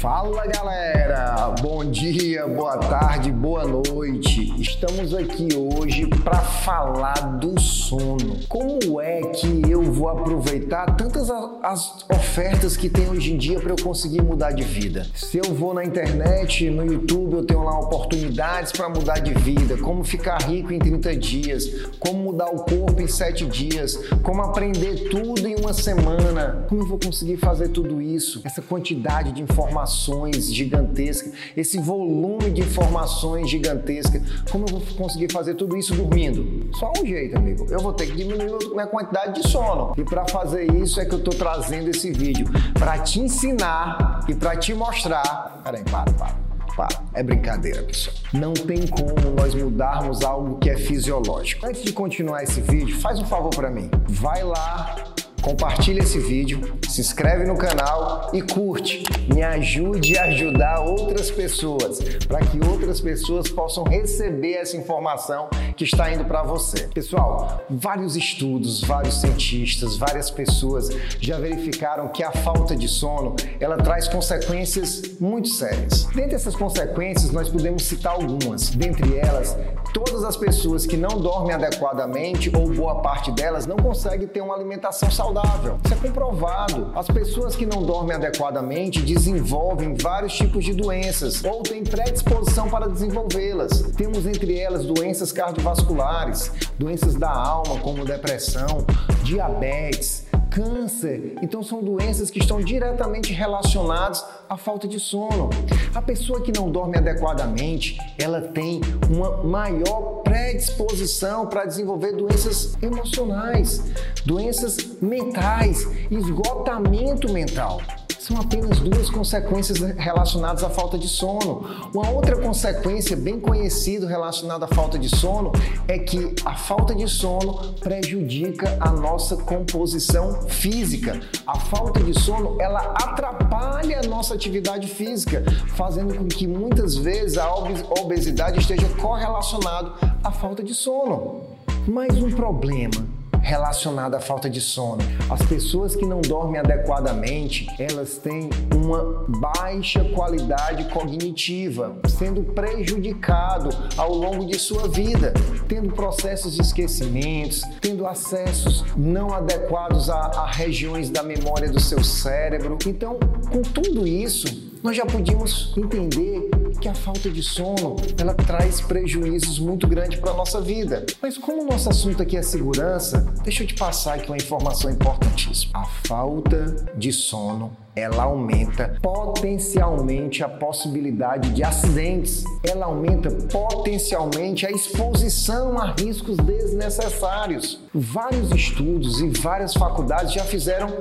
Fala galera, bom dia, boa tarde, boa noite. Estamos aqui hoje para falar do sono. Como é que vou aproveitar tantas as ofertas que tem hoje em dia para eu conseguir mudar de vida? Se eu vou na internet, no YouTube, eu tenho lá oportunidades para mudar de vida, como ficar rico em 30 dias, como mudar o corpo em 7 dias, como aprender tudo em uma semana. Como eu vou conseguir fazer tudo isso? Essa quantidade de informações gigantesca, esse volume de informações gigantesca. Como eu vou conseguir fazer tudo isso dormindo? Só um jeito, amigo. Eu vou ter que diminuir minha quantidade de sono. E para fazer isso é que eu estou trazendo esse vídeo para te ensinar e para te mostrar. Peraí, para, para. É brincadeira, pessoal. Não tem como nós mudarmos algo que é fisiológico. Antes de continuar esse vídeo, faz um favor para mim. Vai lá compartilha esse vídeo, se inscreve no canal e curte. Me ajude a ajudar outras pessoas, para que outras pessoas possam receber essa informação que está indo para você. Pessoal, vários estudos, vários cientistas, várias pessoas já verificaram que a falta de sono, ela traz consequências muito sérias. Dentre essas consequências, nós podemos citar algumas. Dentre elas, todas as pessoas que não dormem adequadamente ou boa parte delas não conseguem ter uma alimentação saudável. Isso é comprovado. As pessoas que não dormem adequadamente desenvolvem vários tipos de doenças ou têm predisposição para desenvolvê-las. Temos entre elas doenças cardiovasculares, doenças da alma, como depressão, diabetes, câncer. Então são doenças que estão diretamente relacionadas à falta de sono. A pessoa que não dorme adequadamente, ela tem uma maior predisposição para desenvolver doenças emocionais, doenças mentais, esgotamento mental são apenas duas consequências relacionadas à falta de sono. Uma outra consequência bem conhecida relacionada à falta de sono é que a falta de sono prejudica a nossa composição física. A falta de sono, ela atrapalha a nossa atividade física, fazendo com que muitas vezes a obesidade esteja correlacionado à falta de sono. Mais um problema relacionada à falta de sono. As pessoas que não dormem adequadamente, elas têm uma baixa qualidade cognitiva, sendo prejudicado ao longo de sua vida, tendo processos de esquecimentos, tendo acessos não adequados a, a regiões da memória do seu cérebro. Então, com tudo isso, nós já podíamos entender que a falta de sono ela traz prejuízos muito grandes para a nossa vida. Mas como o nosso assunto aqui é segurança, deixa eu te passar aqui uma informação importantíssima. A falta de sono ela aumenta potencialmente a possibilidade de acidentes, ela aumenta potencialmente a exposição a riscos desnecessários. Vários estudos e várias faculdades já fizeram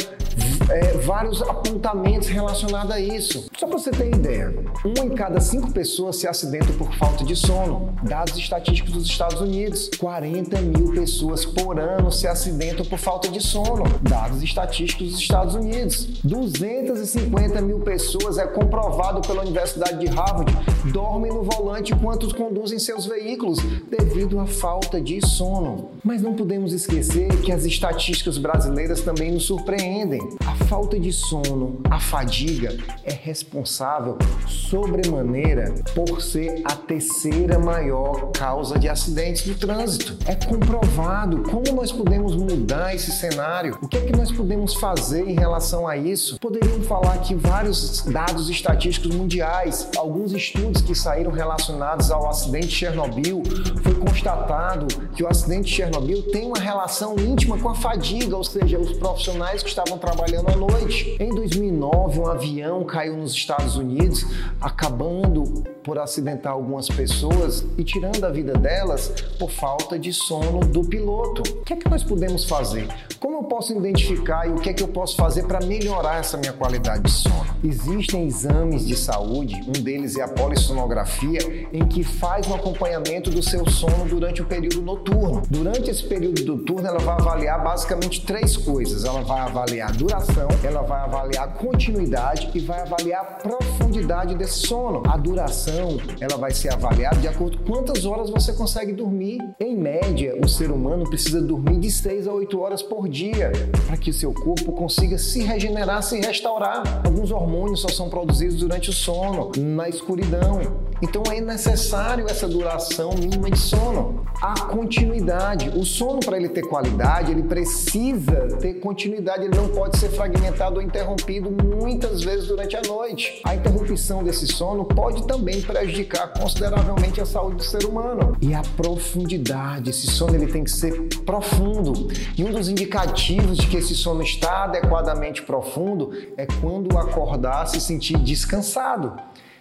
é, vários apontamentos relacionados a isso. Só para você ter ideia, uma em cada cinco pessoas se acidenta por falta de sono. Dados estatísticos dos Estados Unidos, 40 mil pessoas por ano se acidentam por falta de sono. Dados estatísticos dos Estados Unidos, 250 mil pessoas, é comprovado pela Universidade de Harvard, dormem no volante enquanto conduzem seus veículos devido à falta de sono. Mas não podemos esquecer que as estatísticas brasileiras também nos surpreendem. A falta de sono, a fadiga, é responsável sobremaneira por ser a terceira maior causa de acidentes do trânsito. É comprovado como nós podemos mudar esse cenário. O que é que nós podemos fazer em relação a isso? Poderiam falar aqui vários dados estatísticos mundiais, alguns estudos que saíram relacionados ao acidente de Chernobyl. Foi constatado que o acidente de Chernobyl tem uma relação íntima com a fadiga, ou seja, os profissionais que estavam trabalhando à noite. Em 2009, um avião caiu nos Estados Unidos, acabando por acidentar algumas pessoas e tirando a vida delas por falta de sono do piloto. O que é que nós podemos fazer? Como eu posso identificar e o que é que eu posso fazer para melhorar essa minha qualidade de sono? Existem exames de saúde, um deles é a polissonografia, em que faz um acompanhamento do seu sono durante o período noturno. Durante esse período noturno, ela vai avaliar basicamente três coisas. Ela vai avaliar a duração, ela vai avaliar a continuidade e vai avaliar a profundidade desse sono. A duração, ela vai ser avaliada de acordo com quantas horas você consegue dormir. Em média, o ser humano precisa dormir de 6 a 8 horas por dia para que o seu corpo consiga se regenerar, se restaurar. Alguns hormônios só são produzidos durante o sono, na escuridão. Então é necessário essa duração mínima de sono. A continuidade. O sono, para ele ter qualidade, ele precisa ter continuidade, ele não pode ser fragmentado ou interrompido muitas vezes durante a noite. A interrupção desse sono pode também prejudicar consideravelmente a saúde do ser humano. E a profundidade. Esse sono ele tem que ser profundo. E um dos indicativos de que esse sono está adequadamente profundo é quando acordar se sentir descansado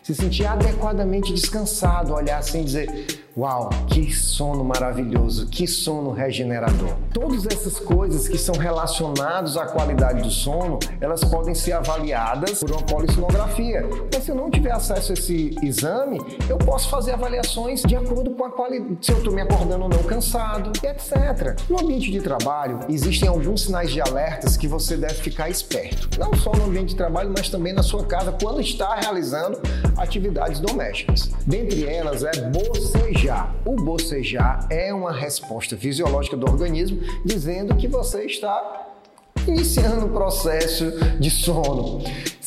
se sentir adequadamente descansado, olhar assim e dizer: Uau, que sono maravilhoso, que sono regenerador. Todas essas coisas que são relacionadas à qualidade do sono, elas podem ser avaliadas por uma polissonografia. Mas se eu não tiver acesso a esse exame, eu posso fazer avaliações de acordo com a qualidade, se eu estou me acordando ou não cansado, etc. No ambiente de trabalho, existem alguns sinais de alertas que você deve ficar esperto. Não só no ambiente de trabalho, mas também na sua casa, quando está realizando atividades domésticas. Dentre elas é bocejar. O bocejar é uma resposta fisiológica do organismo dizendo que você está iniciando o processo de sono.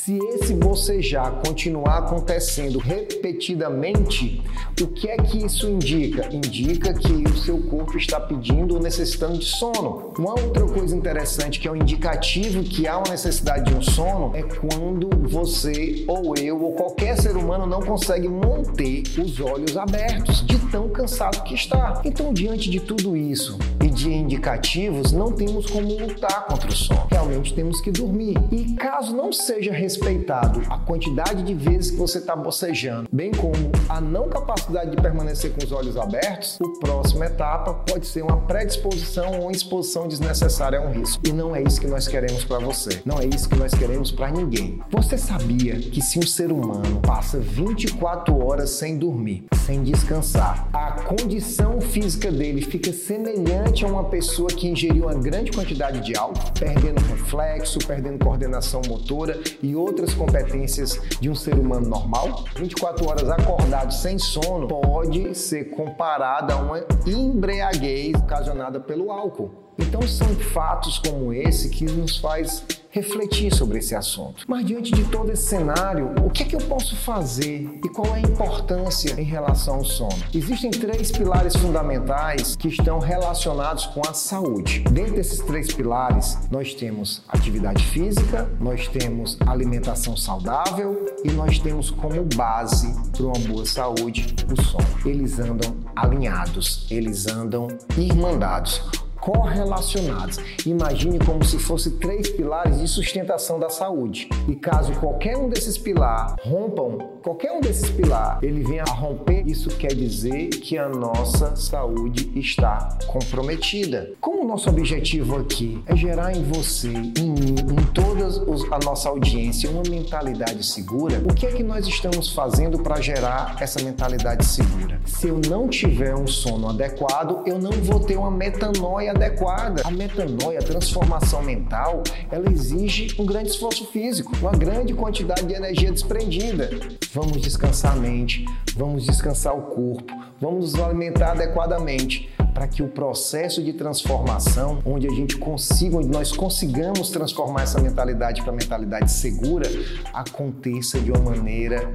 Se esse bocejar continuar acontecendo repetidamente, o que é que isso indica? Indica que o seu corpo está pedindo ou necessitando de sono. Uma outra coisa interessante que é um indicativo que há uma necessidade de um sono é quando você ou eu ou qualquer ser humano não consegue manter os olhos abertos de tão cansado que está. Então, diante de tudo isso e de indicativos, não temos como lutar contra o sono. Realmente temos que dormir. E caso não seja respeitado a quantidade de vezes que você está bocejando, bem como a não capacidade de permanecer com os olhos abertos, o próxima etapa pode ser uma predisposição ou exposição desnecessária a um risco. E não é isso que nós queremos para você. Não é isso que nós queremos para ninguém. Você sabia que se um ser humano passa 24 horas sem dormir, sem descansar, a condição física dele fica semelhante a uma pessoa que ingeriu uma grande quantidade de álcool, perdendo reflexo, perdendo coordenação motora e outras competências de um ser humano normal, 24 horas acordado sem sono pode ser comparada a uma embriaguez ocasionada pelo álcool. Então são fatos como esse que nos faz refletir sobre esse assunto. Mas diante de todo esse cenário, o que é que eu posso fazer e qual é a importância em relação ao sono? Existem três pilares fundamentais que estão relacionados com a saúde. Dentro desses três pilares, nós temos atividade física, nós temos alimentação saudável e nós temos como base para uma boa saúde o sono. Eles andam alinhados, eles andam irmandados correlacionados. Imagine como se fossem três pilares de sustentação da saúde. E caso qualquer um desses pilares rompam, qualquer um desses pilares, ele venha a romper, isso quer dizer que a nossa saúde está comprometida. Como o nosso objetivo aqui é gerar em você, em mim, em toda a nossa audiência uma mentalidade segura, o que é que nós estamos fazendo para gerar essa mentalidade segura? Se eu não tiver um sono adequado, eu não vou ter uma metanoia adequada. A metanoia, a transformação mental, ela exige um grande esforço físico, uma grande quantidade de energia desprendida. Vamos descansar a mente, vamos descansar o corpo, vamos nos alimentar adequadamente para que o processo de transformação, onde a gente consiga, onde nós consigamos transformar essa mentalidade para mentalidade segura, aconteça de uma maneira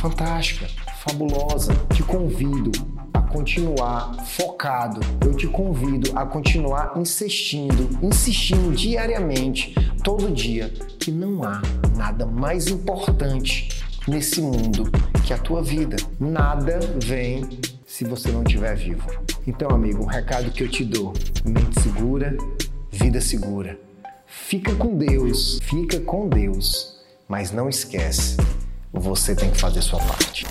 fantástica, fabulosa. Te convido continuar focado, eu te convido a continuar insistindo, insistindo diariamente, todo dia, que não há nada mais importante nesse mundo que a tua vida. Nada vem se você não estiver vivo. Então, amigo, um recado que eu te dou: mente segura, vida segura. Fica com Deus, fica com Deus, mas não esquece, você tem que fazer sua parte.